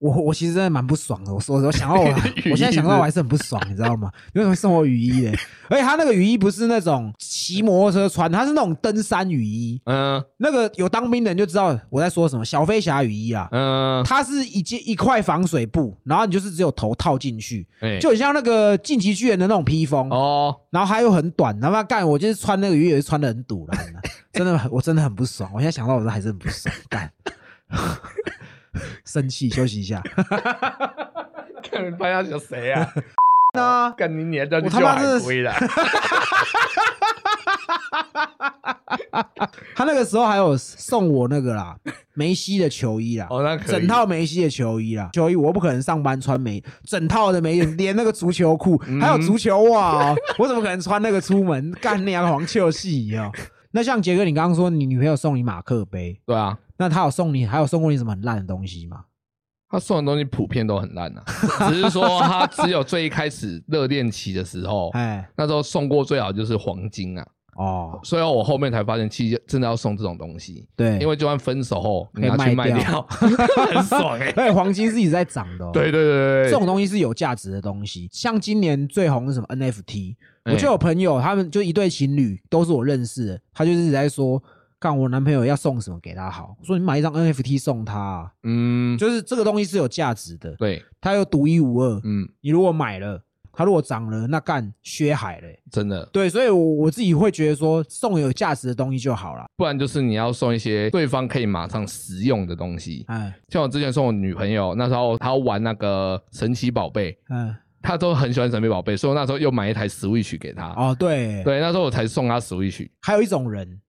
我我其实真的蛮不爽的。我说我想到我，我 现在想到我还是很不爽，你知道吗？你为什么送我雨衣嘞？而且他那个雨衣不是那种骑摩托车穿，他是那种登山雨衣。嗯那个有当兵的人就知道我在说什么，小飞侠雨衣啊。嗯，它是一件一块防水布，然后你就是只有头套进去，哎就很像那个晋级巨人的那种披风，哦，然后还有很短，他妈干，我就是穿那个雨衣也是穿的很堵了，真的，我真的很不爽。我现在想到我都还是很不爽，干，生气，休息一下。看班下有谁啊？那 干你你还叫去我救他妈真的是海龟啦？他那个时候还有送我那个啦，梅西的球衣啦，哦，那可以整套梅西的球衣啦，球衣我不可能上班穿梅整套的梅，连那个足球裤嗯还有足球袜哦，我怎么可能穿那个出门？干那样黄秋戏哦。那像杰哥，你刚刚说你女朋友送你马克杯，对啊，那他有送你，还有送过你什么很烂的东西吗？他送的东西普遍都很烂啊，只是说他只有最一开始热恋期的时候，哎，那时候送过最好就是黄金啊，哦，所以我后面才发现，其实真的要送这种东西，对，因为就算分手后你要去卖卖掉掉，很爽 哎、黄金是一直在涨的、哦，对对对对对，这种东西是有价值的东西。像今年最红的什么 NFT，、哎我就有朋友，他们就一对情侣，都是我认识的，他就是一直在说，干我男朋友要送什么给他好，我说你买一张 NFT 送他、啊，嗯，就是这个东西是有价值的，对，它又独一无二。嗯，你如果买了，它如果涨了，那干薛海嘞、真的，对，所以我我自己会觉得说，送有价值的东西就好了。不然就是你要送一些对方可以马上使用的东西。哎，像我之前送我女朋友，那时候她玩那个神奇宝贝，嗯，她都很喜欢神秘宝贝，所以我那时候又买一台 Switch 给他。哦，对，对，那时候我才送他 Switch。还有一种人，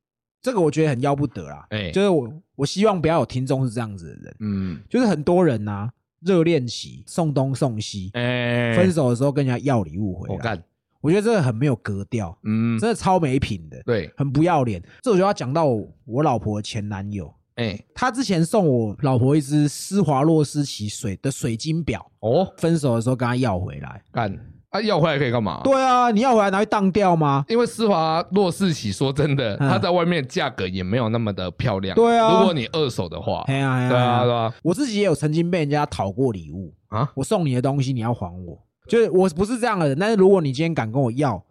这个我觉得很要不得啦。哎。就是我我希望不要有听众是这样子的人，嗯，就是很多人呐、热恋期送东送西，哎、分手的时候跟人家要礼物回来，我干，我觉得这个很没有格调，嗯，真的超没品的，对，很不要脸。这我就要讲到我我老婆的前男友，哎、他之前送我老婆一只施华洛世奇水的水晶表，哦，分手的时候跟他要回来。干，啊，要回来可以干嘛？对啊，你要回来拿去当掉吗？因为施华洛世奇说真的，嗯。它在外面价格也没有那么的漂亮。对啊。如果你二手的话，哎呀哎呀，对啊，对啊，我自己也有曾经被人家讨过礼物，啊，我送你的东西你要还我，就是我不是这样的人，但是如果你今天敢跟我要，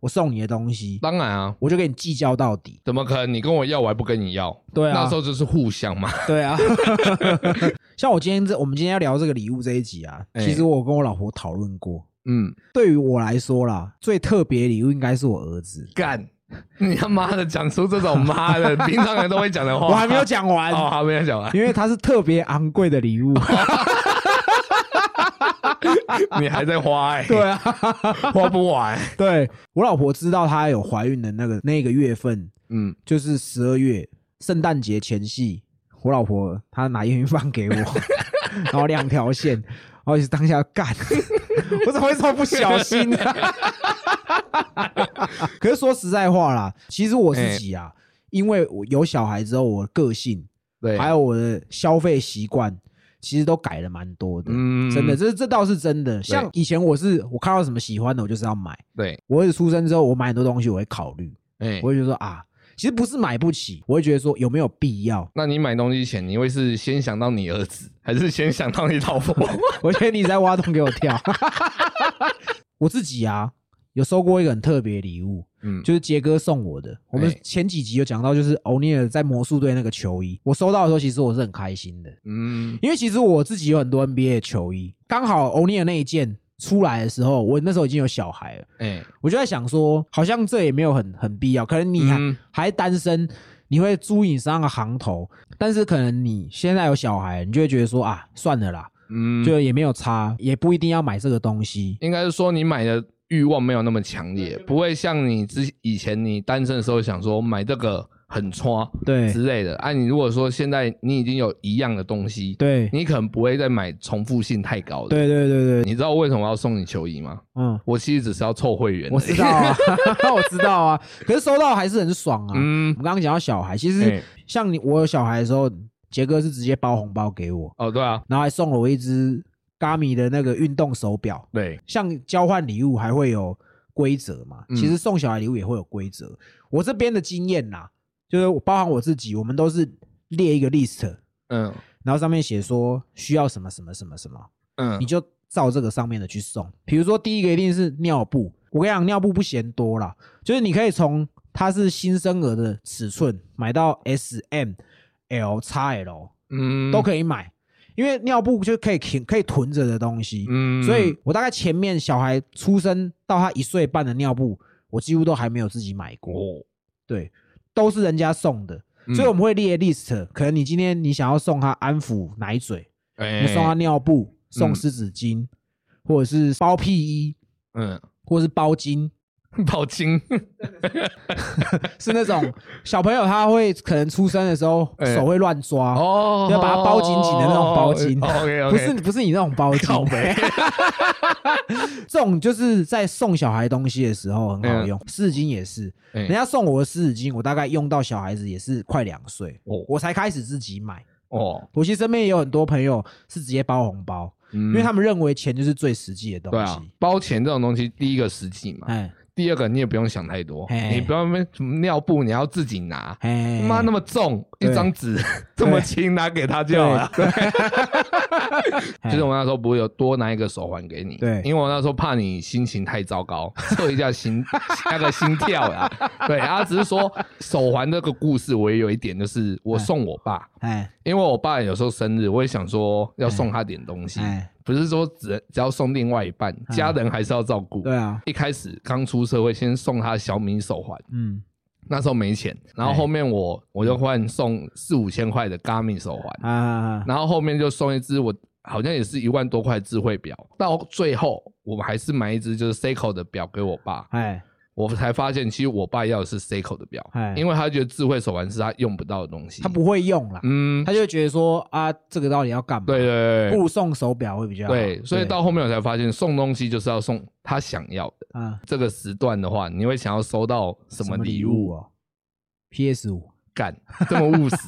我送你的东西，当然啊，我就跟你计较到底。怎么可能？你跟我要，我还不跟你要？对啊那时候就是互相嘛。对啊，像我今天这我们今天要聊这个礼物这一集啊，哎其实我跟我老婆讨论过，嗯，对于我来说啦，最特别礼物应该是我儿子。干，你他妈的讲出这种妈的平常人都会讲的话，我还没有讲完，哦，还没有讲完，因为它是特别昂贵的礼物。你还在花哎、对啊，花不完。对我老婆知道她有怀孕的那个那个月份，嗯，就是十二月圣诞节前夕，我老婆她拿验孕棒给我，然后两条线，然后当下干，我怎么会这么不小心呢、可是说实在话啦，其实我自己啊，因为我有小孩之后，我的个性对，还有我的消费习惯，其实都改了蛮多的。嗯真的，这这倒是真的。像以前我是我看到什么喜欢的，我就是要买。对，我儿子出生之后，我买很多东西，我会考虑，哎、我会觉得说啊，其实不是买不起，我会觉得说有没有必要。那你买东西前，你会是先想到你儿子，还是先想到你老婆？我觉得你在挖洞给我跳。我自己啊，有收过一个很特别的礼物，嗯，就是杰哥送我的。我们哎。前几集有讲到，就是欧尼尔在魔术队那个球衣，我收到的时候，其实我是很开心的，嗯，因为其实我自己有很多 NBA 的球衣，刚好欧尼尔那一件出来的时候，我那时候已经有小孩了，哎，我就在想说，好像这也没有很很必要，可能你还、嗯。还单身，你会注意你身上的行头，但是可能你现在有小孩，你就会觉得说啊，算了啦，嗯，就也没有差，也不一定要买这个东西。应该是说你买的欲望没有那么强烈，不会像你之以前你单身的时候想说买这个很穿对之类的。啊，你如果说现在你已经有一样的东西，对你可能不会再买重复性太高的。对对对对，你知道为什么要送你球衣吗？嗯，我其实只是要凑会员。我知道啊，我知道啊，可是收到还是很爽啊。嗯我，们刚刚讲到小孩，其实哎像你我有小孩的时候，杰哥是直接包红包给我，哦，对啊，然后还送了我一只 Gami 的那个运动手表。对，像交换礼物还会有规则嘛？嗯其实送小孩礼物也会有规则。我这边的经验啦，就是我包含我自己，我们都是列一个 list，嗯然后上面写说需要什么什么什么什么，嗯你，就照这个上面的去送。比如说第一个一定是尿布，我跟你讲，尿布不嫌多啦，就是你可以从它是新生儿的尺寸买到 S、M、L、XL 嗯都可以买，因为尿布就可以囤可以囤着的东西。嗯。所以我大概前面小孩出生到他一岁半的尿布，我几乎都还没有自己买过，哦，对，都是人家送的。嗯。所以我们会列 list，可能你今天你想要送他安抚奶嘴，送他尿布，送嗯。湿纸巾，或者是包屁衣，嗯，或者是包巾，跑精，是那种小朋友他会可能出生的时候哎手会乱抓，哦要把它包紧紧的那种包巾不是不是你那种包靠巾，背，这种就是在送小孩东西的时候很好用，湿纸巾也是。哎人家送我的湿纸巾，我大概用到小孩子也是快两岁，哦我才开始自己买。哦，我其实身边也有很多朋友是直接包红包，因因为他们认为钱就是最实际的东西对啊。，包钱这种东西，第一个实际嘛，哎第二个你也不用想太多，你不要那什么尿布你要自己拿，哎，妈那么重一张纸 这么轻，拿给他就好了。哎 就是我那时候不会有多拿一个手环给你，对因为我那时候怕你心情太糟糕，测一下心 那个心跳啦。对，然后只是说手环这个故事，我也有一点就是我送我爸，哎因为我爸有时候生日，我也想说要送他点东西，哎，不是说只只要送另外一半，家人还是要照顾。对啊，一开始刚出社会，先送他小米手环，嗯那时候没钱，然后后面我我就换送四五千块的 Garmin 手环，啊，然后后面就送一只我好像也是一万多块智慧表，到最后我们还是买一只就是 Seiko 的表给我爸，哎我才发现其实我爸要的是 Seiko 的表哎，因为他觉得智慧手环是他用不到的东西，他不会用啦，嗯，他就觉得说啊，这个到底要干嘛？对对对不如送手表会比较好。对，所以到后面我才发现送东西就是要送他想要的。啊这个时段的话，你会想要收到什么礼物？哦？PS 五，干这么务实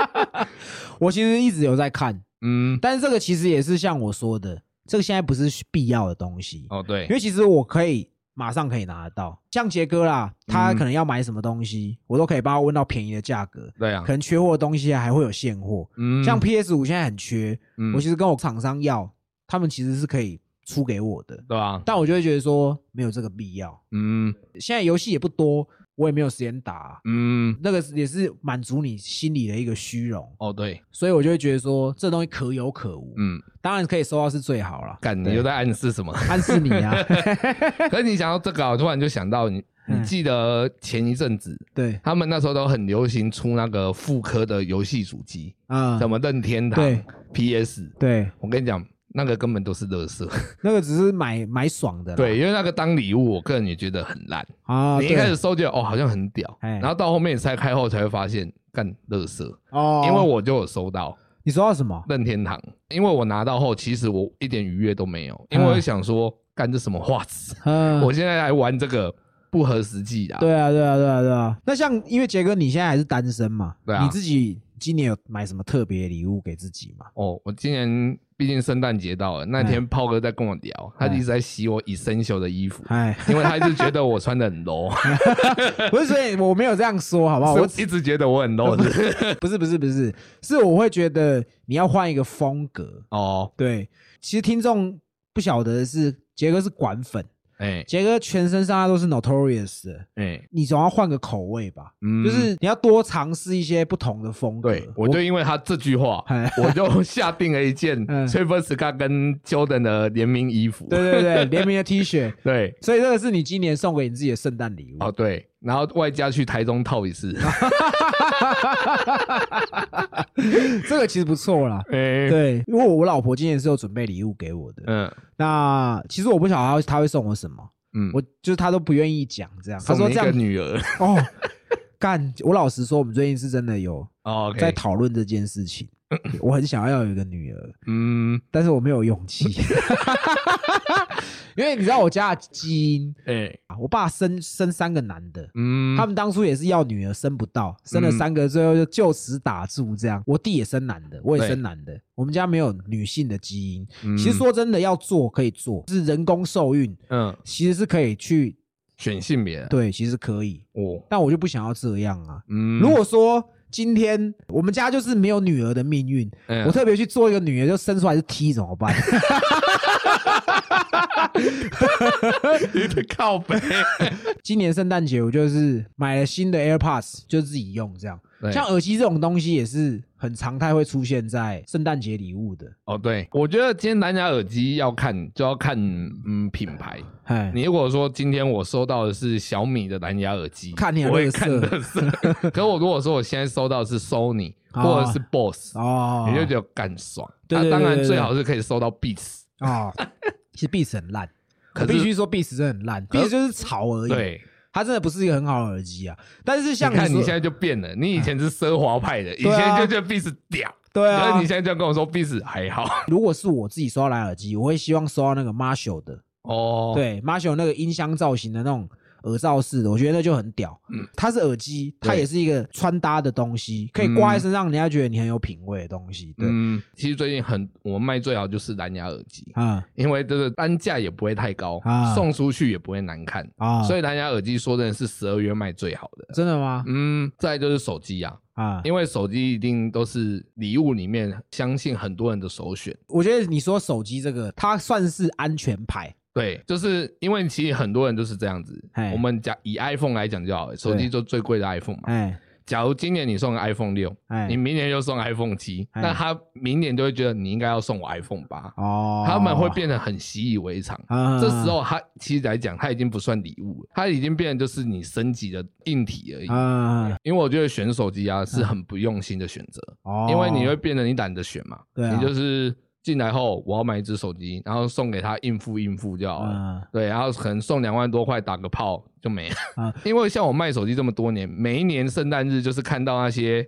我其实一直有在看，嗯，但是这个其实也是像我说的，这个现在不是必要的东西，哦对因，为其实我可以马上可以拿得到。像杰哥啦，他嗯可能要买什么东西，我都可以帮他问到便宜的价格。对啊可，能缺货的东西还会有现货，嗯像 PS 五现在很缺，嗯我其实跟我厂商要，他们其实是可以出给我的，对吧？但我就会觉得说没有这个必要。嗯现在游戏也不多，我也没有时间打，嗯，那个也是满足你心里的一个虚荣，哦对，所以我就会觉得说这东西可有可无。嗯，当然可以收到是最好了，干你又在暗示什么？暗示你啊，可是你想到这个啊，我突然就想到你，你嗯记得前一阵子对，他们那时候都很流行出那个复刻的游戏主机，啊、什么任天堂对、PS，对，我跟你讲，那个根本都是垃圾。那个只是买买爽的啦，对，因为那个当礼物，我个人也觉得很烂。啊，你一开始收觉得哦好像很屌，哎然后到后面你拆开后才会发现干垃圾，哦，因为我就有收到你收到什么？任天堂，因为我拿到后其实我一点愉悦都没有，因为我会想说干这什么画质，嗯，我现在来玩这个不合实际的。对啊，对啊，对啊，对啊。那像因为杰哥你现在还是单身嘛，对啊你自己今年有买什么特别礼物给自己吗？哦，我今年毕竟圣诞节到了，那天炮哥在跟我聊，他一直在洗我以生锈的衣服，哎，因为他一直觉得我穿的很 low，不是，所以我没有这样说，好不好？我我一直觉得我很 low 不是？不是，不是，不是，是我会觉得你要换一个风格。哦，对，其实听众不晓得的是，杰哥是管粉，哎。杰哥全身上下都是 Notorious 的，哎，你总要换个口味吧，嗯。就是你要多尝试一些不同的风格。对，我就因为他这句话 哎，我就下定了一件嗯。Travis Scott 跟 Jordan 的联名衣服。对对对，联名的 T 恤，对，所以这个是你今年送给你自己的圣诞礼物。哦对，然后外加去台中套一次。这个其实不错啦。哎，对，因为我老婆今年是有准备礼物给我的。嗯那其实我不晓得她会她会送我什么，嗯，我就是她都不愿意讲这样。她说这样女儿。哦，干！我老实说，我们最近是真的有哦在讨论这件事情。我很想要有一个女儿，嗯，但是我没有勇气，因为你知道我家的基因，哎，我爸生生三个男的，嗯，他们当初也是要女儿生不到，生了嗯三个，最后就就此打住这样。我弟也生男的，我也生男的，我们家没有女性的基因。嗯其实说真的，要做可以做，是人工受孕，嗯，其实是可以去选性别，对，其实可以，哦，但我就不想要这样啊。嗯，如果说今天我们家就是没有女儿的命运，嗯我特别去做一个女儿，就生出来是 T 怎么办？你的靠背，今年圣诞节我就是买了新的 AirPods，就自己用这样。像耳机这种东西也是很常态会出现在圣诞节礼物的。哦，对，我觉得今天蓝牙耳机要看就要看嗯品牌。哎，你如果说今天我收到的是小米的蓝牙耳机，看你我会看的是。可我如果说我现在收到的是 Sony 哦或者是 BOSS，、哦，你就觉得干爽。对对对啊当然最好是可以收到 Beats。哦，其实 Beats 很烂，可必须说 Beats 真的很烂，Beats 就是吵而已。，对，它真的不是一个很好的耳机啊。但是像看你现在就变了，你以前是奢华派的，以前就觉得 Beats 屌，对啊可是你，现在就跟我说 Beats 还好。如果是我自己收到蓝牙耳机，我会希望收到那个 Marshall 的，哦，，对 Marshall 那个音箱造型的那种耳罩式的，我觉得那就很屌。嗯它是耳机，它也是一个穿搭的东西，可以挂在身上，人家觉得你很有品味的东西。对，嗯，其实最近很我们卖最好就是蓝牙耳机，啊因为这个单价也不会太高，啊送出去也不会难看，啊，所以蓝牙耳机说真的是十二月卖最好的。真的吗？嗯，再来就是手机啊，啊，因为手机一定都是礼物里面相信很多人的首选。我觉得你说手机这个，它算是安全牌。对，就是因为其实很多人都是这样子。我们讲以 iPhone 来讲就好了，手机就最贵的 iPhone 嘛。哎假如今年你送个 iPhone 六，哎你，明年又送 iPhone 七，哎那他明年就会觉得你应该要送我 iPhone 八，哦，他们会变得很习以为常。啊，这时候他其实来讲，他已经不算礼物了，他已经变成就是你升级的硬体而已。啊，因为我觉得选手机啊是很不用心的选择，哦，因为你会变得你懒得选嘛，你就是进来后我要买一只手机，然后送给他应付应付就好了。啊对，然后可能送两万多块打个炮就没了。啊 因为像我卖手机这么多年，每一年圣诞日就是看到那些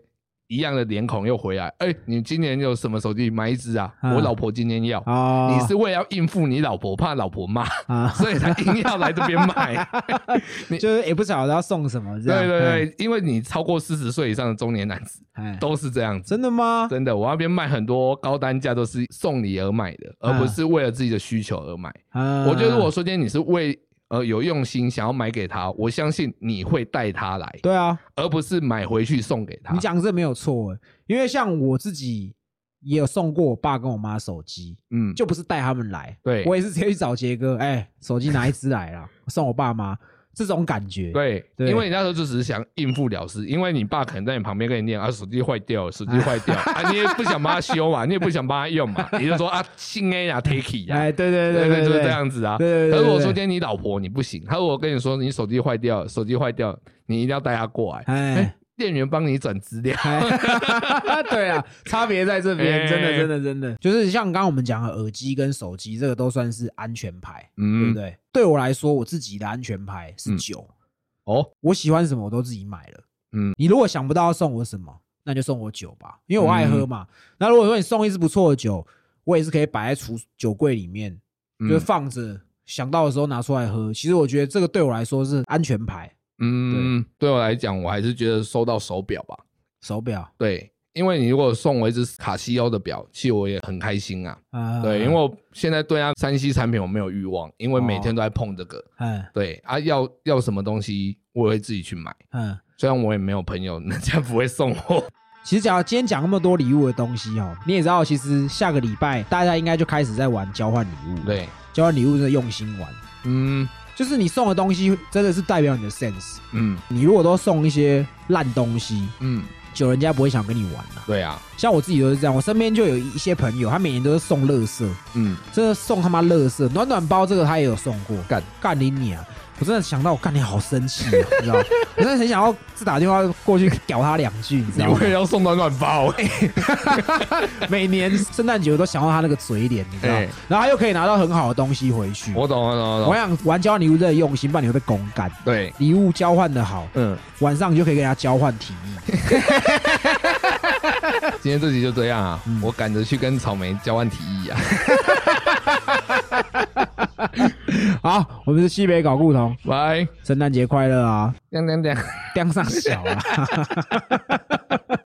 一样的脸孔又回来。哎，你今年有什么手机？买一只啊！啊我老婆今天要。哦，你是为了要应付你老婆，怕老婆骂，啊，所以才硬要来这边卖。就是也不晓得要送什么，对对，对，因为你超过四十岁以上的中年男子哎，都是这样子。真的吗？真的，我那边卖很多高单价都是送礼而买的，而不是为了自己的需求而买。啊我觉得如果说今天你是为呃有用心想要买给他，我相信你会带他来，对啊，而不是买回去送给他。你讲这没有错，因为像我自己也有送过我爸跟我妈手机，嗯，就不是带他们来，对。我也是直接去找杰哥，哎，手机拿一只来啦，送我爸妈，这种感觉，对，对因为你那时候就只是想应付了事，因为你爸可能在你旁边跟你念啊，手机坏掉，手机坏掉 啊，你也不想帮他修嘛，你也不想帮他用嘛，你就说啊，信 A 呀，take 呀、哎，对对对对就是这，样子啊。对对对对可是我说今天你老婆你不行，他如果跟你说你手机坏掉，手机坏掉，你一定要带他过来，哎。店员帮你转资料。哎 对啊，差别在这边，哎真的，真的，真的，就是像刚刚我们讲的耳机跟手机，这个都算是安全牌，对不嗯，对？对我来说，我自己的安全牌是嗯酒，哦，我喜欢什么我都自己买了。嗯，你如果想不到要送我什么，那就送我酒吧，因为我爱喝嘛。那如果说你送一支不错的酒，我也是可以摆在储酒柜里面，嗯就是放着，想到的时候拿出来喝。其实我觉得这个对我来说是安全牌，嗯，对我来讲，我还是觉得收到手表吧。手表对，因为你如果送我一只卡西欧的表，其实我也很开心啊。啊，对，因为我现在对它山西产品我没有欲望，因为每天都在碰这个。嗯对啊，要要什么东西，我也会自己去买。嗯。虽然我也没有朋友，人家不会送我。其实讲今天讲那么多礼物的东西哦，你也知道，其实下个礼拜大家应该就开始在玩交换礼物。，对，交换礼物真的用心玩。嗯，就是你送的东西真的是代表你的 sense。嗯。你如果都送一些烂东西，嗯，久人家不会想跟你玩了、对啊，像我自己都是这样，我身边就有一些朋友，他每年都是送乐色，嗯，真的送他妈乐色，暖暖包这个他也有送过，干。干你你啊！我真的想到我干你好生气啊，你知道？我真的很想要自打电话过去屌他两句，你知道吗我？也要送暖暖包，每年圣诞节我都想到他那个嘴脸，你知道？然后他又可以拿到很好的东西回去。我懂我懂我懂，我想玩交换礼物真的用心，不然你会被公干。对，礼物交换的好，嗯，晚上你就可以跟人家交换提议。今天这集就这样啊，嗯我赶着去跟草莓交换提议啊，好，我们是西北搞故同，拜，圣诞节快乐啊！当当当，当 上小啊。